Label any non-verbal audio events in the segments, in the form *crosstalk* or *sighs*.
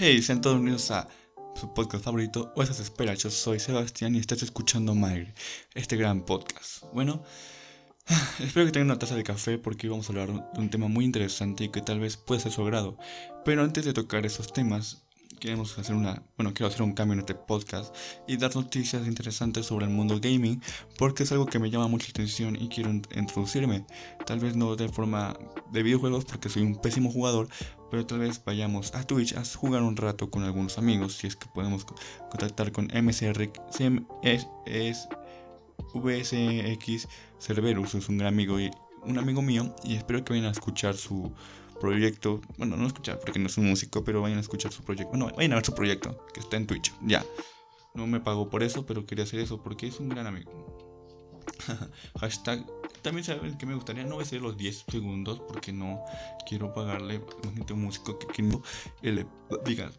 Hey, sean todos bienvenidos a su podcast favorito o esas esperas. Yo soy Sebastián y estás escuchando Magri, este gran podcast. Bueno, *sighs* espero que tengan una taza de café porque vamos a hablar de un tema muy interesante y que tal vez pueda ser su agrado. Pero antes de tocar esos temas, queremos hacer una, bueno, quiero hacer un cambio en este podcast y dar noticias interesantes sobre el mundo gaming porque es algo que me llama mucha atención y quiero introducirme. Tal vez no de forma de videojuegos porque soy un pésimo jugador, pero tal vez vayamos a Twitch a jugar un rato con algunos amigos si es que podemos contactar con MCR es, VSX Cerberus, es un gran amigo y un amigo mío y espero que vayan a escuchar su proyecto. Bueno, no escuchar porque no es un músico, pero vayan a escuchar su proyecto. Bueno, vayan a ver su proyecto que está en Twitch. Ya. No me pago por eso, pero quería hacer eso porque es un gran amigo. *laughs* Hashtag. También saben que me gustaría no ser los 10 segundos porque no quiero pagarle a un músico que, que le diga,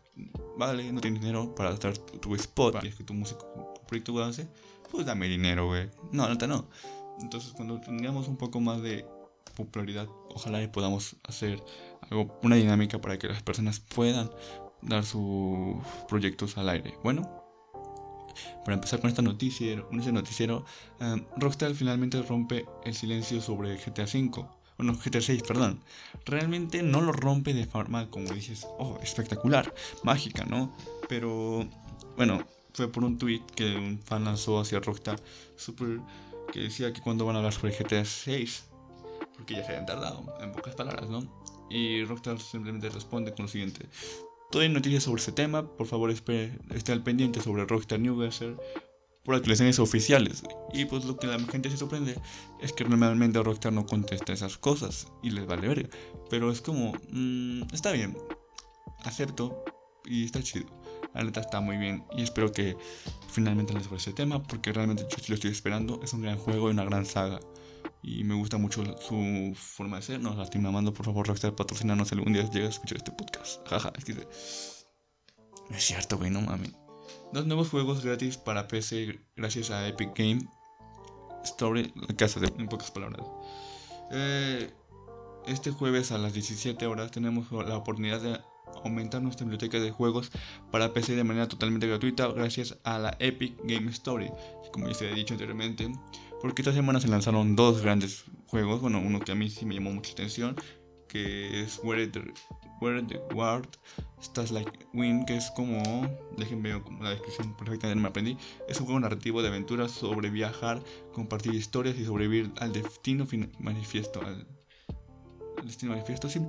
vale, no tienes dinero para estar tu spot. Que tu músico, proyecto hace, pues dame dinero, güey. No, no, no. Entonces, cuando tengamos un poco más de popularidad, ojalá podamos hacer algo, una dinámica para que las personas puedan dar sus proyectos al aire. Bueno, para empezar con esta noticia, este noticiero, um, Rockstar finalmente rompe el silencio sobre GTA V. Bueno, GTA 6, perdón. Realmente no lo rompe de forma, como dices, oh, espectacular, mágica, ¿no? Pero, bueno, fue por un tweet que un fan lanzó hacia Rockstar Super que decía que cuando van a hablar sobre GTA 6 porque ya se habían tardado, en pocas palabras, ¿no? Y Rockstar simplemente responde con lo siguiente. Todo hay noticias sobre ese tema, por favor espere, esté al pendiente sobre Rockstar Newsletter por actualizaciones oficiales. Y pues lo que la gente se sorprende es que normalmente Rockstar no contesta esas cosas y les vale ver. Pero es como, mmm, está bien, acepto y está chido. La neta está muy bien y espero que finalmente les sobre ese tema porque realmente yo lo estoy esperando. Es un gran juego y una gran saga y me gusta mucho su forma de ser. No la estoy por favor, Rockstar, patrocinanos algún día llega a escuchar este podcast. *laughs* Jaja, es que es cierto, güey, no mames. Dos nuevos juegos gratis para PC gracias a Epic Game Story, en pocas palabras. Eh, este jueves a las 17 horas tenemos la oportunidad de aumentar nuestra biblioteca de juegos para PC de manera totalmente gratuita gracias a la Epic Game Story. Como ya se ha dicho anteriormente, porque esta semana se lanzaron dos grandes juegos. Bueno, uno que a mí sí me llamó mucha atención. Que es Where the, Where the World Stars Like Win. Que es como. Déjenme ver la descripción perfectamente me aprendí. Es un juego narrativo de aventuras sobre viajar, compartir historias y sobrevivir al destino manifiesto. Al, destino manifiesto, sí.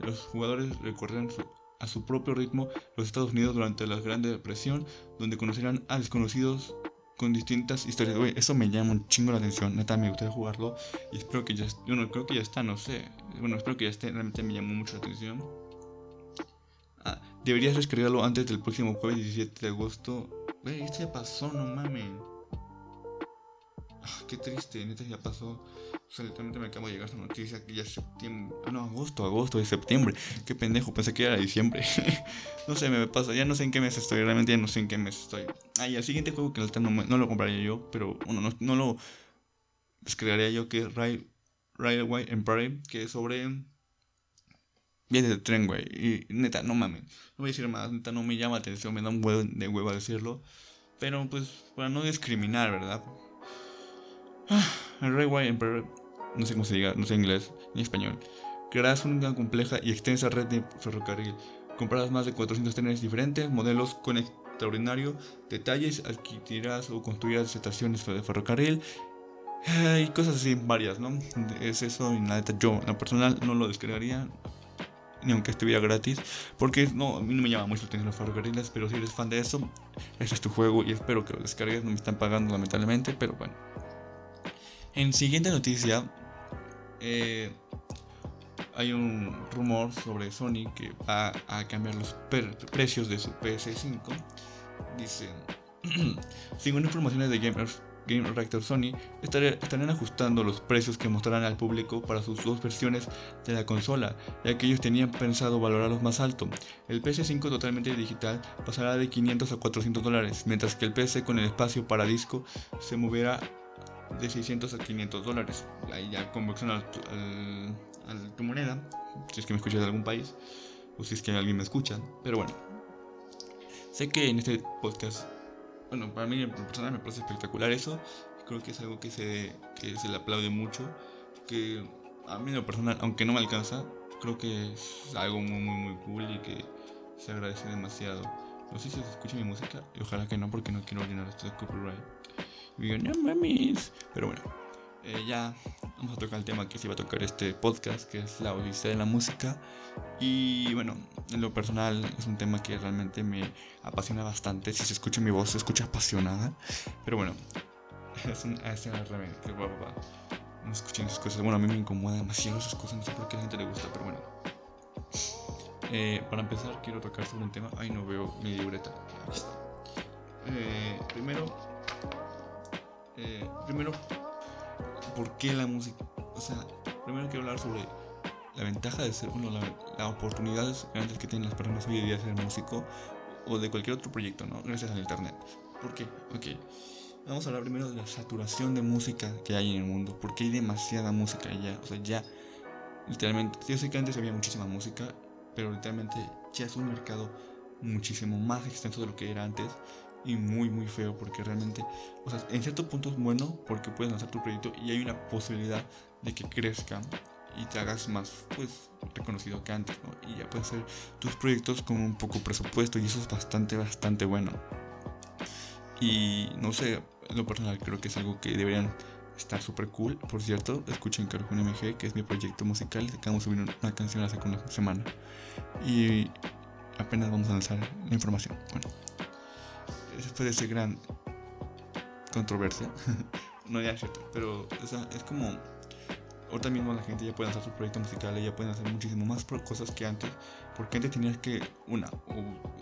Los jugadores recorren a su propio ritmo los Estados Unidos durante la Gran Depresión, donde conocerán a desconocidos con distintas historias. Güey, eso me llama un chingo la atención. Neta, me gustaría jugarlo. Y espero que ya. Bueno, creo que ya está, no sé. Bueno, espero que ya esté. Realmente me llamó mucho la atención. Ah, deberías descargarlo antes del próximo jueves 17 de agosto. Güey, esto ya pasó, no mames. Ah, qué triste, neta ya pasó. O sea, literalmente me acabo de llegar esa noticia que ya es septiembre. Ah, no, agosto, agosto de septiembre. Qué pendejo, pensé que era diciembre. *laughs* no sé, me pasa. Ya no sé en qué mes estoy. Realmente ya no sé en qué mes estoy. Ah, y el siguiente juego que no, lo compraría yo, pero bueno, no, no lo descargaría yo, que es Railway Empire, que es sobre. Viene de tren, güey. Y neta, no mames. No voy a decir más, neta, no me llama la atención, me da un huevo de huevo a decirlo. Pero pues, para no discriminar, ¿verdad? Ah, Railway Empire no sé cómo se diga, no sé inglés ni español, crearás una compleja y extensa red de ferrocarril. Comprarás más de 400 trenes diferentes, modelos con extraordinario detalles, adquirirás o construirás estaciones de ferrocarril y cosas así varias, ¿no? Es eso y nada, yo, la personal, no lo descargaría ni aunque estuviera gratis, porque no, a mí no me llama mucho la atención los ferrocarriles, pero si eres fan de eso, ese es tu juego y espero que lo descargues, no me están pagando lamentablemente, pero bueno. En siguiente noticia, eh, hay un rumor sobre Sony que va a cambiar los precios de su PS5. Dice, *clears throat* según informaciones de Gamers, Game Reactor Sony, estarán ajustando los precios que mostrarán al público para sus dos versiones de la consola, ya que ellos tenían pensado valorarlos más alto. El PS5 totalmente digital pasará de 500 a 400 dólares, mientras que el PS con el espacio para disco se moverá de 600 a 500 dólares. Ahí ya conversión a tu moneda, si es que me escuchas de algún país, o si es que alguien me escucha. Pero bueno, Sé que en este podcast, bueno, para mí en personal me parece espectacular eso. Creo que es algo que se, que se le aplaude mucho. Que a mí en lo personal, aunque no me alcanza, creo que es algo muy, muy, muy cool y que se agradece demasiado. No sé si se escucha mi música y ojalá que no porque no quiero llenar esto de copyright. Y digo, no. Pero bueno, eh, ya vamos a tocar el tema que se iba a tocar este podcast, que es la odisea de la música. Y bueno, en lo personal es un tema que realmente me apasiona bastante. Si se escucha mi voz, se escucha apasionada. Pero bueno, *laughs* es un ASMR que guapa. No escuchen esas cosas. Bueno, a mí me incomoda demasiado esas cosas. No sé por qué a la gente le gusta, pero bueno. Eh, para empezar, quiero tocar sobre un tema. Ay, no veo mi libreta. Eh, primero, eh, primero, ¿por qué la música? O sea, primero quiero hablar sobre la ventaja de ser, bueno, la oportunidades grandes que tienen las personas hoy día de ser músico o de cualquier otro proyecto, ¿no? Gracias al internet. ¿Por qué? Ok. Vamos a hablar primero de la saturación de música que hay en el mundo. Porque hay demasiada música ya. O sea, ya. Literalmente. Yo sé que antes había muchísima música. Pero literalmente ya es un mercado muchísimo más extenso de lo que era antes. Y muy, muy feo. Porque realmente. O sea, en cierto punto es bueno. Porque puedes lanzar tu proyecto. Y hay una posibilidad de que crezca. Y te hagas más, pues, reconocido que antes, ¿no? Y ya puedes hacer tus proyectos con un poco presupuesto. Y eso es bastante, bastante bueno. Y no sé, en lo personal creo que es algo que deberían estar súper cool. Por cierto, escuchen Carjun MG, que es mi proyecto musical. Acabamos de subir una canción hace una semana. Y apenas vamos a lanzar la información. Bueno, de esa gran controversia, *laughs* no ya es cierto, pero o sea, es como ahorita mismo la gente ya puede hacer su proyecto musical y ya pueden hacer muchísimo más cosas que antes, porque antes tenías que, una,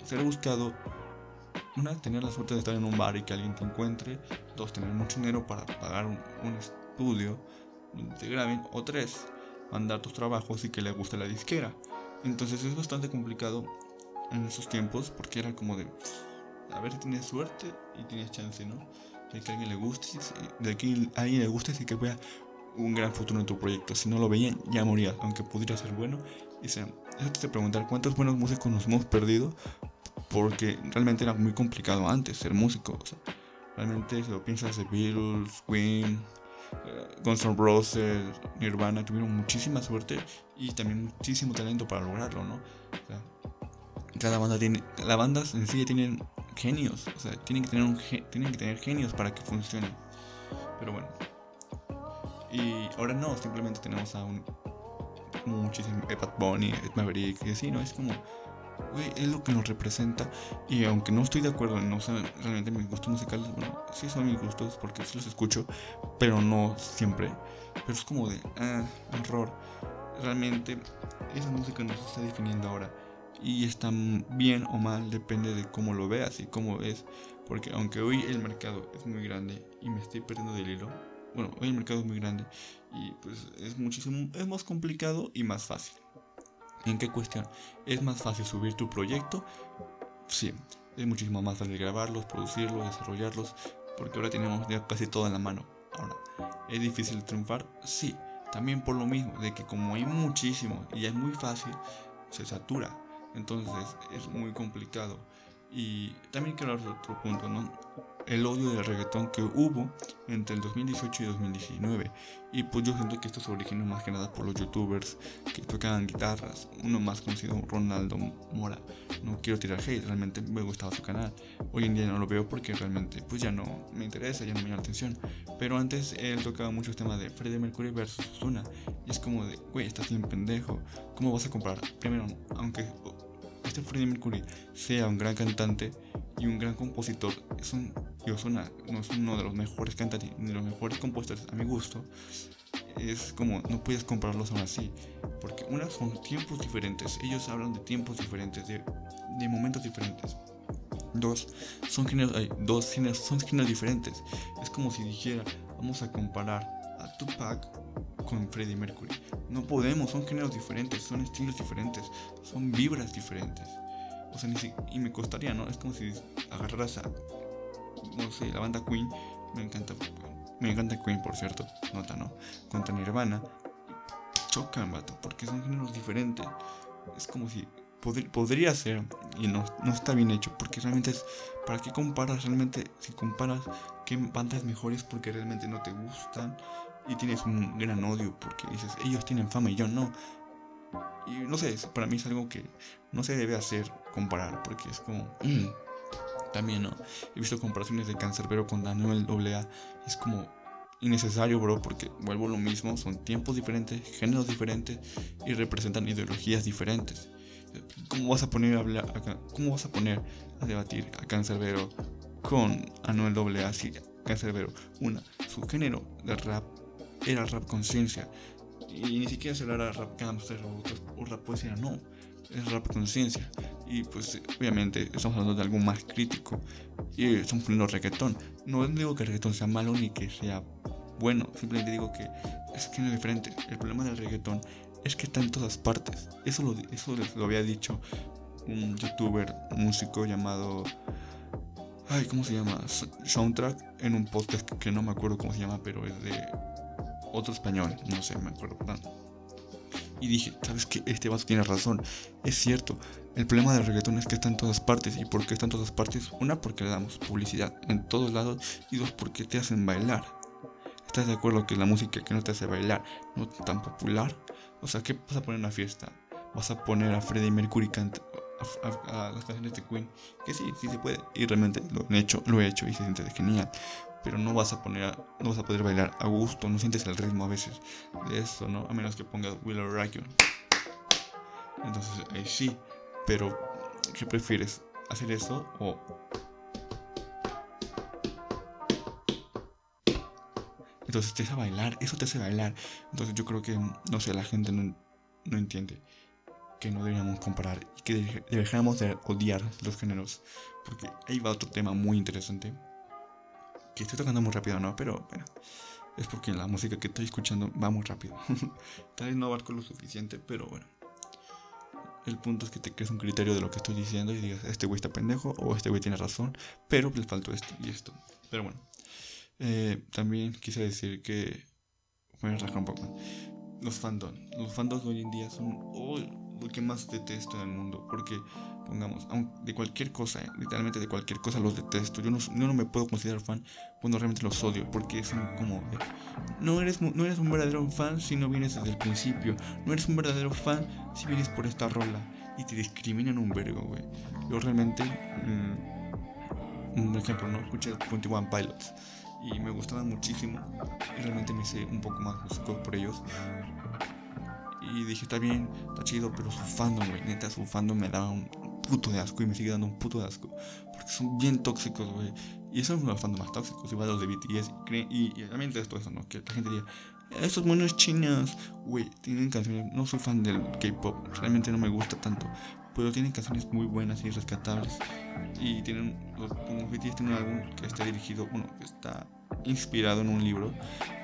ser buscado una, tener la suerte de estar en un bar y que alguien te encuentre. Dos, tener mucho dinero para pagar un, estudio donde te graben. O tres, mandar tus trabajos y que le guste la disquera. Entonces es bastante complicado en esos tiempos porque era como de, a ver si tienes suerte y tienes chance, ¿no? De que a alguien le guste, de que alguien le guste y que vea un gran futuro en tu proyecto. Si no lo veían, ya morías, aunque pudiera ser bueno. Y sea, te preguntar cuántos buenos músicos nos hemos perdido porque realmente era muy complicado antes ser músico. Realmente si lo piensas de Beatles, Queen, eh, Guns N' Roses, Nirvana, tuvieron muchísima suerte y también muchísimo talento para lograrlo, ¿no? Cada banda tiene, las bandas en sí tienen genios, o sea, tienen que tener un, tienen que tener genios para que funcionen. Pero bueno. Y ahora no, simplemente tenemos a un muchísimo Ed Bunny, Ed Maverick, y así, ¿no? Es como es lo que nos representa. Y aunque no estoy de acuerdo, no sé realmente mis gustos musicales, bueno, sí son mis gustos porque sí los escucho, pero no siempre. Pero es como de, ah, error. Realmente esa música nos está definiendo ahora. Y está bien o mal, depende de cómo lo veas y cómo ves. Porque aunque hoy el mercado es muy grande y me estoy perdiendo del hilo, bueno, hoy el mercado es muy grande y pues es muchísimo, es más complicado y más fácil. ¿En qué cuestión? ¿Es más fácil subir tu proyecto? Sí, es muchísimo más fácil grabarlos, producirlos, desarrollarlos, porque ahora tenemos ya casi todo en la mano. Ahora, ¿es difícil triunfar? Sí, también por lo mismo, de que como hay muchísimo y es muy fácil, se satura. Entonces es muy complicado. Y también quiero hablar de otro punto, ¿no? el odio del reggaetón que hubo entre el 2018 y 2019. Y pues yo siento que esto se originó más que nada por los youtubers que tocaban guitarras. Uno más conocido, Ronaldo Mora. No quiero tirar hate, realmente me gustaba su canal. Hoy en día no lo veo porque realmente pues ya no me interesa, ya no me llama la atención. Pero antes él tocaba muchos temas de Freddie Mercury versus Zuna. Y es como de, güey, estás bien pendejo. ¿Cómo vas a comparar? Primero, aunque este Freddie Mercury sea un gran cantante y un gran compositor, es un, no es uno de los mejores cantantes ni de los mejores compositores a mi gusto, es como no puedes compararlos aún así, porque una son tiempos diferentes, ellos hablan de tiempos diferentes, de, de momentos diferentes. Dos, son géneros, hay dos géneros, son géneros diferentes. Es como si dijera, vamos a comparar a Tupac con Freddie Mercury. No podemos, son géneros diferentes, son estilos diferentes, son vibras diferentes. O sea, ni si, y me costaría, ¿no? Es como si agarraras a, no sé, la banda Queen, me encanta, me encanta Queen, por cierto, nota, ¿no? Contra Nirvana, chocan, vato, porque son géneros diferentes. Es como si podría ser y no, no está bien hecho, porque realmente es, ¿para qué comparas? Realmente, si comparas qué banda es mejor es porque realmente no te gustan y tienes un gran odio porque dices, ellos tienen fama y yo no. Y no sé, para mí es algo que no se debe hacer comparar, porque es como... *clears throat* También, ¿no? He visto comparaciones de Cancerbero con Daniel AA. Es como innecesario, bro, porque vuelvo lo mismo. Son tiempos diferentes, géneros diferentes y representan ideologías diferentes. ¿Cómo vas a poner a hablar ¿Cómo vas a poner a debatir a Cancerbero con Anuel AA si Cancerbero, una, su género de rap era rap conciencia y ni siquiera se hablara rap gangster o, rap poesía, no, es rap conciencia. Y pues obviamente estamos hablando de algo más crítico. Y estamos poniendo reggaetón. No digo que el reggaetón sea malo ni que sea bueno, simplemente digo que es que no es diferente. El problema del reggaetón es que está en todas partes. Eso lo, eso lo había dicho un youtuber, músico llamado... Ay, ¿cómo se llama? Soundtrack en un podcast que no me acuerdo cómo se llama, pero es de otro español, no sé, me acuerdo. Y dije, ¿sabes qué? Este vaso tiene razón. Es cierto, el problema del reggaetón es que está en todas partes. ¿Y por qué está en todas partes? Una, porque le damos publicidad en todos lados. Y dos, porque te hacen bailar. ¿Estás de acuerdo que la música que no te hace bailar no es tan popular? O sea, ¿qué vas a poner en una fiesta? Vas a poner a Freddie Mercury canta a, las canciones de Queen. Que sí, sí se puede. Y realmente lo he hecho, lo he hecho y se siente genial pero no vas a poner no vas a poder bailar a gusto, no sientes el ritmo a veces de eso, ¿no? A menos que pongas Willow Rock Entonces ahí sí, pero ¿qué prefieres? ¿Hacer eso o Entonces te hace bailar, eso te hace bailar. Entonces yo creo que, no sé, la gente no, no entiende que no deberíamos comparar y que dejáramos de odiar los géneros. Porque ahí va otro tema muy interesante que estoy tocando muy rápido, ¿no? Pero bueno, es porque la música que estoy escuchando va muy rápido. *laughs* Tal vez no abarco lo suficiente, pero bueno. El punto es que te crees un criterio de lo que estoy diciendo y digas, este güey está pendejo o este güey tiene razón, pero le faltó esto y esto. Pero bueno, eh, también quise decir que... Voy a rascar un poco. Los fandoms. Los fandoms hoy en día son oh, lo que más detesto en el mundo. Porque pongamos, de cualquier cosa, eh, literalmente de cualquier cosa los detesto. Yo no, no me puedo considerar fan cuando realmente los odio, porque son como, no, eres, no eres un verdadero fan si no vienes desde el principio, no eres un verdadero fan si vienes por esta rola y te discriminan un vergo, güey. Yo realmente, mm, un ejemplo, no escuché 21 Pilots y me gustaban muchísimo y realmente me hice un poco más músico por ellos y dije, está bien, está chido, pero su fandom, güey, neta, su fandom me daba un, puto de asco y me sigue dando un puto de asco. Porque son bien tóxicos, güey. Y son los fandoms más tóxicos, igual los de BTS. Y, y, también de esto, eso, ¿no? Que la gente diga, esos monos chinos, güey, tienen canciones. No soy fan del K-pop, realmente no me gusta tanto. Pero tienen canciones muy buenas y rescatables. Y tienen, los, BTS tienen un álbum que está dirigido, bueno, que está inspirado en un libro,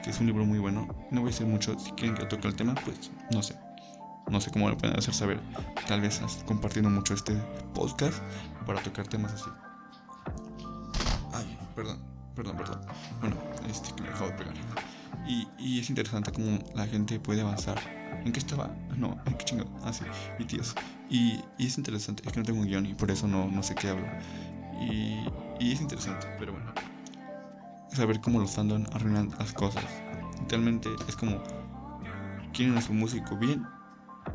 que es un libro muy bueno. No voy a decir mucho, si quieren que toque el tema, pues no sé. No sé cómo lo pueden hacer saber. Tal vez compartiendo mucho este podcast para tocar temas así. Ay, perdón, perdón, perdón. Bueno, este que me acabo de pegar. Y, y es interesante cómo la gente puede avanzar. ¿En qué estaba? *laughs* No, ¿en qué chingado? Ah, sí, mi tíos. Y, y, es interesante, es que no tengo un guion y por eso no, no sé qué hablo. Y, y es interesante, pero bueno. Saber cómo los fandom arruinan las cosas. Literalmente es como quieren a su músico bien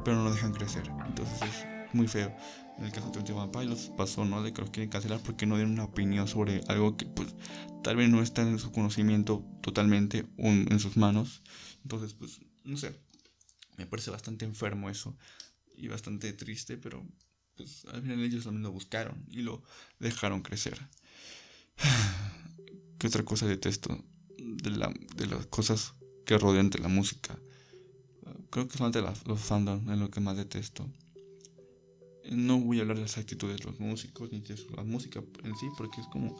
pero no lo dejan crecer. Entonces es muy feo. En el caso de Twenty Pilots pasó, ¿no? De que los quieren cancelar porque no dieron una opinión sobre algo que, pues, tal vez no está en su conocimiento totalmente en sus manos. Entonces, pues, no sé. Me parece bastante enfermo eso y bastante triste, pero, pues, al final ellos también lo buscaron y lo dejaron crecer. *sighs* ¿Qué otra cosa detesto de, la, de las cosas que rodean de la música? Creo que son de los fandom en lo que más detesto. No voy a hablar de las actitudes de los músicos ni de la música en sí, porque es como.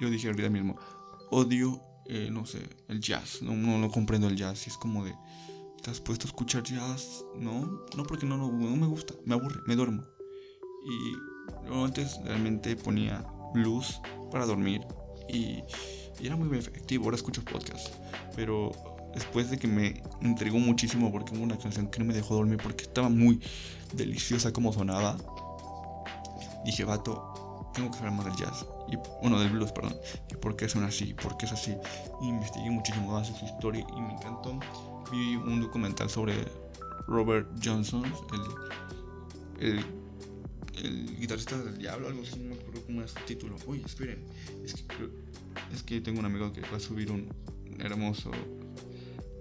Yo, dije ahorita mismo, odio, eh, no sé, el jazz. No, no, comprendo el jazz. Es como de. ¿Estás puesto a escuchar jazz? No, no, porque no, no, me gusta, me aburre, me duermo. Y yo antes realmente ponía blues para dormir y, era muy efectivo. Ahora escucho podcast, pero después de que me entregó muchísimo porque hubo una canción que no me dejó dormir porque estaba muy deliciosa como sonaba. dije, vato, tengo que saber más del jazz. Y, bueno, del blues, perdón. Y por qué son así, por qué es así. investigué muchísimo más su historia y me encantó. Vi un documental sobre Robert Johnson, el, el, el guitarrista del diablo, algo así, no me acuerdo cómo es su título. Uy, esperen, es que, es que tengo un amigo que va a subir un hermoso,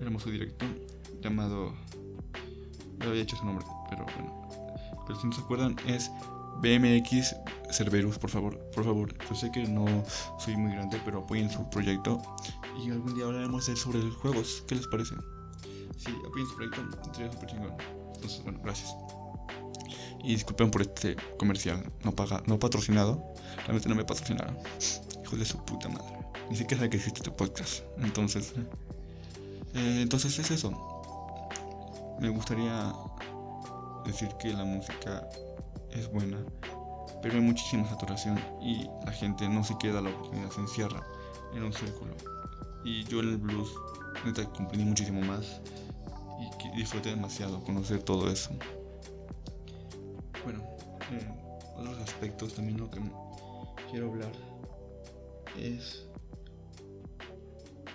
hermoso directo llamado. No había hecho su nombre, pero bueno. Pero si no se acuerdan, es BMX Cerberus, por favor, por favor. Yo sé que no soy muy grande, pero apoyen su proyecto. Y algún día hablaremos sobre los juegos. ¿Qué les parece? Sí, apoyen su proyecto, sería súper chingón. Entonces, bueno, gracias. Y disculpen por este comercial no paga, no patrocinado. Realmente no me patrocinaron. Hijo de su puta madre. Ni siquiera sabe que existe este podcast. Entonces, eh, entonces es eso. Me gustaría decir que la música es buena, pero hay muchísima saturación y la gente no se queda la oportunidad, se encierra en un círculo. Y yo en el blues neta comprendí muchísimo más y disfruté demasiado conocer todo eso. Bueno, en otros aspectos también lo que quiero hablar es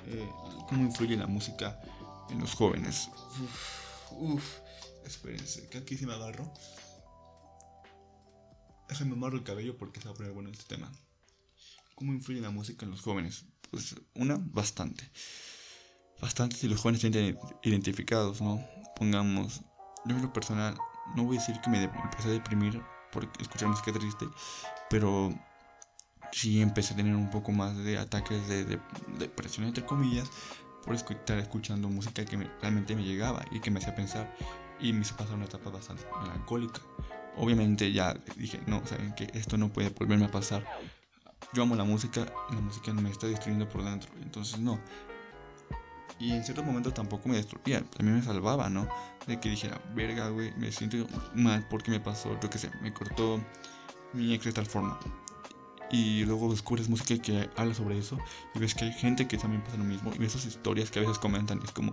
eh, cómo influye la música en los jóvenes. Uf, espérense, que aquí se me agarro. Déjame amarro el cabello porque se va a poner bueno este tema. ¿Cómo influye la música en los jóvenes? Pues una, bastante. Bastante si los jóvenes se sienten identificados, ¿no? Pongamos, yo en lo personal, no voy a decir que me empecé a deprimir por escuchar música triste, pero sí empecé a tener un poco más de ataques de, depresión, entre comillas, por estar escuchando música que realmente me llegaba y que me hacía pensar y me hizo pasar una etapa bastante melancólica. Obviamente ya dije, no, saben que esto no puede volverme a pasar. Yo amo la música, la música me está destruyendo por dentro, entonces no. Y en ciertos momentos tampoco me destruía, también me salvaba, ¿no? De que dijera, verga, güey, me siento mal porque me pasó, yo qué sé, me cortó mi ex de tal forma. Y luego descubres música que habla sobre eso y ves que hay gente que también pasa lo mismo y ves esas historias que a veces comentan y es como,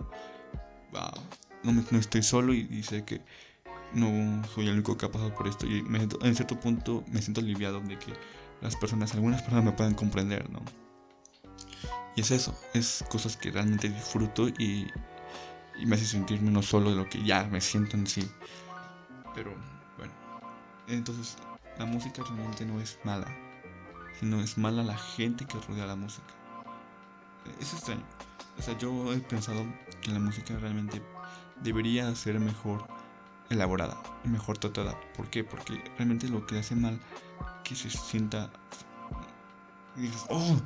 wow, no, me, no estoy solo y, sé que no soy el único que ha pasado por esto y en cierto punto me siento aliviado de que las personas, algunas personas me puedan comprender, ¿no? Y es eso, es cosas que realmente disfruto y, y me hace sentir menos solo de lo que ya me siento en sí. Pero bueno, entonces la música realmente no es mala, sino es mala la gente que rodea la música. Es extraño. O sea, yo he pensado que la música realmente debería ser mejor elaborada mejor tratada. ¿Por qué? Porque realmente lo que hace mal que se sienta y dices, oh,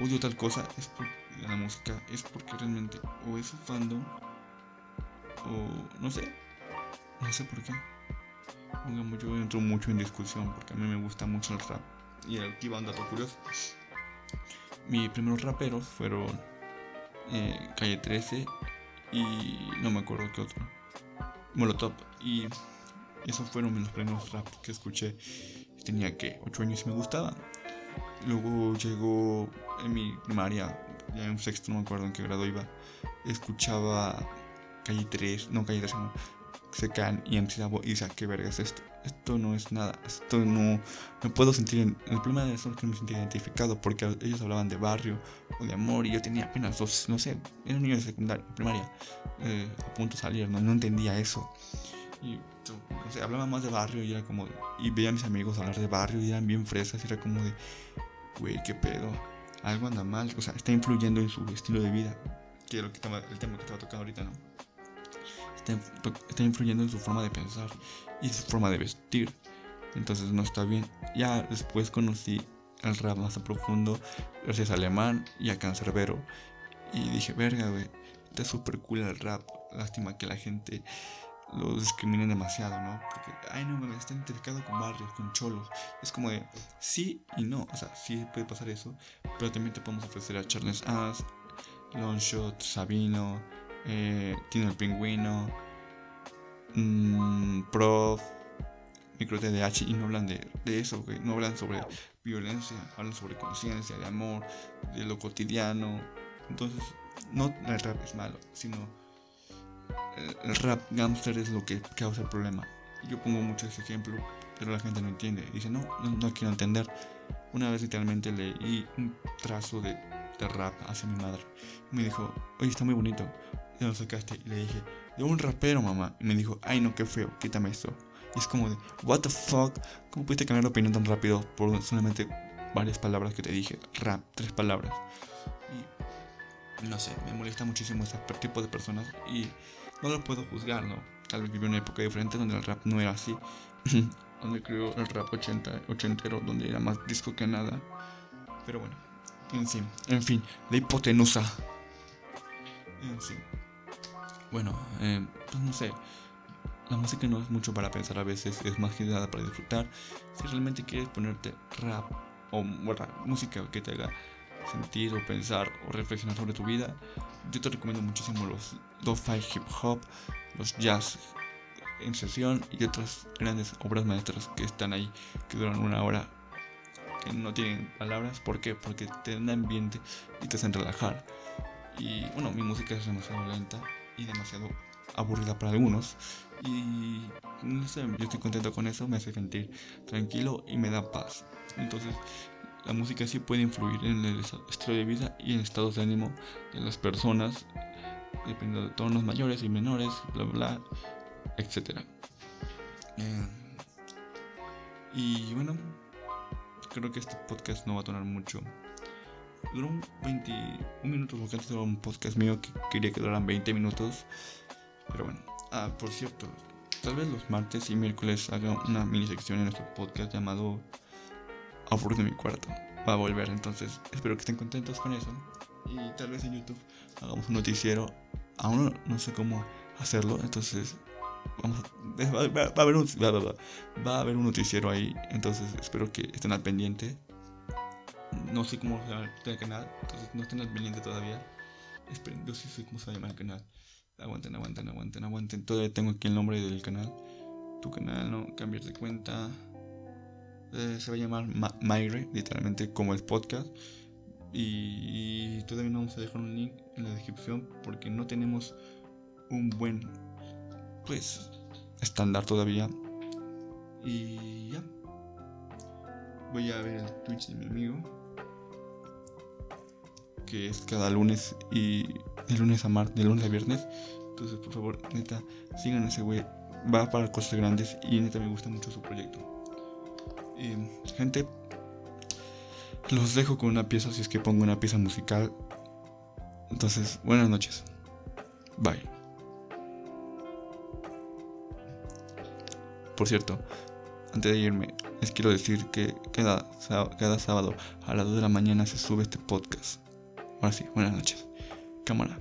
odio tal cosa, es por la música, es porque realmente o es un fandom o no sé, no sé por qué. yo entro mucho en discusión porque a mí me gusta mucho el rap. Y aquí va un dato curioso. Mis primeros raperos fueron eh, Calle 13 y no me acuerdo qué otro. Molotov. Y esos fueron los primeros rap que escuché. Tenía que 8 años y me gustaba. Luego llegó en mi primaria, ya en sexto, no me acuerdo en qué grado iba. Escuchaba Calle 3, no Calle 3, no. Secan y MC y decía, ¿qué verga es esto? Esto no es nada, esto no me puedo sentir, en, el problema de eso es que no me sentía identificado porque ellos hablaban de barrio o de amor y yo tenía apenas dos, no sé, era un niño de secundaria, primaria, eh, a punto de salir, no, no entendía eso. Y no sé, hablaba más de barrio y era como, y veía a mis amigos hablar de barrio y eran bien fresas y era como de, güey, qué pedo, algo anda mal, o sea, está influyendo en su estilo de vida, que es lo que el tema que estaba tocando ahorita, ¿no? Está, influyendo en su forma de pensar y su forma de vestir. Entonces no está bien. Ya después conocí el rap más a profundo gracias a Alemán y a Cancerbero. Y dije, verga, güey, está súper cool el rap. Lástima que la gente lo discrimine demasiado, ¿no? Porque, ay, no, me está identificado con barrios, con cholos. Es como de, sí y no. O sea, sí puede pasar eso. Pero también te podemos ofrecer a Charles Ass, Longshot, Sabino, eh, Tino el Pingüino, mmm, Prof, Micro TDH, y no hablan de, eso, no hablan sobre violencia, hablan sobre conciencia, de amor, de lo cotidiano. Entonces, no el rap es malo, sino el, rap gangster es lo que causa el problema. Yo pongo mucho ese ejemplo, pero la gente no entiende. Dice, no, no, quiero entender. Una vez literalmente leí un trazo de, de rap hacia mi madre. me dijo, oye, está muy bonito. ¿De dónde sacaste? Y le dije, de un rapero, mamá. Y me dijo, ay, no, qué feo, quítame esto. Y es como de, what the fuck, ¿cómo pudiste cambiar de opinión tan rápido por solamente varias palabras que te dije? Rap, tres palabras. Y no sé, me molesta muchísimo ese tipo de personas y no lo puedo juzgar, ¿no? Tal vez viví una época diferente donde el rap no era así. *clears throat* donde creo el rap 80, ochentero, donde era más disco que nada. Pero bueno, en fin, en fin, la hipotenusa. En fin. Bueno, eh, pues no sé. La música no es mucho para pensar a veces, es más que nada para disfrutar. Si realmente quieres ponerte rap o música que te haga sentir o pensar o reflexionar sobre tu vida, yo te recomiendo muchísimo los lo-fi hip hop, los jazz en sesión y otras grandes obras maestras que están ahí, que duran una hora, que no tienen palabras. ¿Por qué? Porque te dan ambiente y te hacen relajar. Y bueno, mi música es demasiado lenta y demasiado aburrida para algunos. Y no sé, yo estoy contento con eso, me hace sentir tranquilo y me da paz. Entonces, la música sí puede influir en el estilo de vida y en estados de ánimo de las personas, dependiendo de tonos mayores y menores, bla bla, etc. Eh, y bueno, creo que este podcast no va a durar mucho. Duró 21 minutos porque antes era un podcast mío que quería que duraran 20 minutos. Pero bueno, ah, por cierto, tal vez los martes y miércoles haga una mini sección en nuestro podcast llamado Aburrido de mi cuarto. Va a volver, entonces espero que estén contentos con eso. Y tal vez en YouTube hagamos un noticiero. Aún no, sé cómo hacerlo, entonces vamos *laughs* va, a haber va, a haber un noticiero ahí, entonces espero que estén al pendiente. No sé cómo se llama el canal, entonces no estén al pendiente todavía. Esperen, yo sí sé cómo se llama el canal. Aguanten, aguanten, aguanten, aguanten. Todavía tengo aquí el nombre del canal. Tu canal, no, cambiar de cuenta. Eh, se va a llamar Ma literalmente como el podcast. Y, todavía no vamos a dejar un link en la descripción porque no tenemos un buen, pues, estándar todavía. Y ya. Voy a ver el Twitch de mi amigo. Que es cada lunes y de lunes a martes, de lunes a viernes. Entonces, por favor, neta, sigan ese güey. Va para cosas grandes y neta me gusta mucho su proyecto. Y, gente, los dejo con una pieza si es que pongo una pieza musical. Entonces, buenas noches. Bye. Por cierto, antes de irme, les quiero decir que cada, cada sábado a las 2 de la mañana se sube este podcast. Ahora sí, buenas noches. Cámara.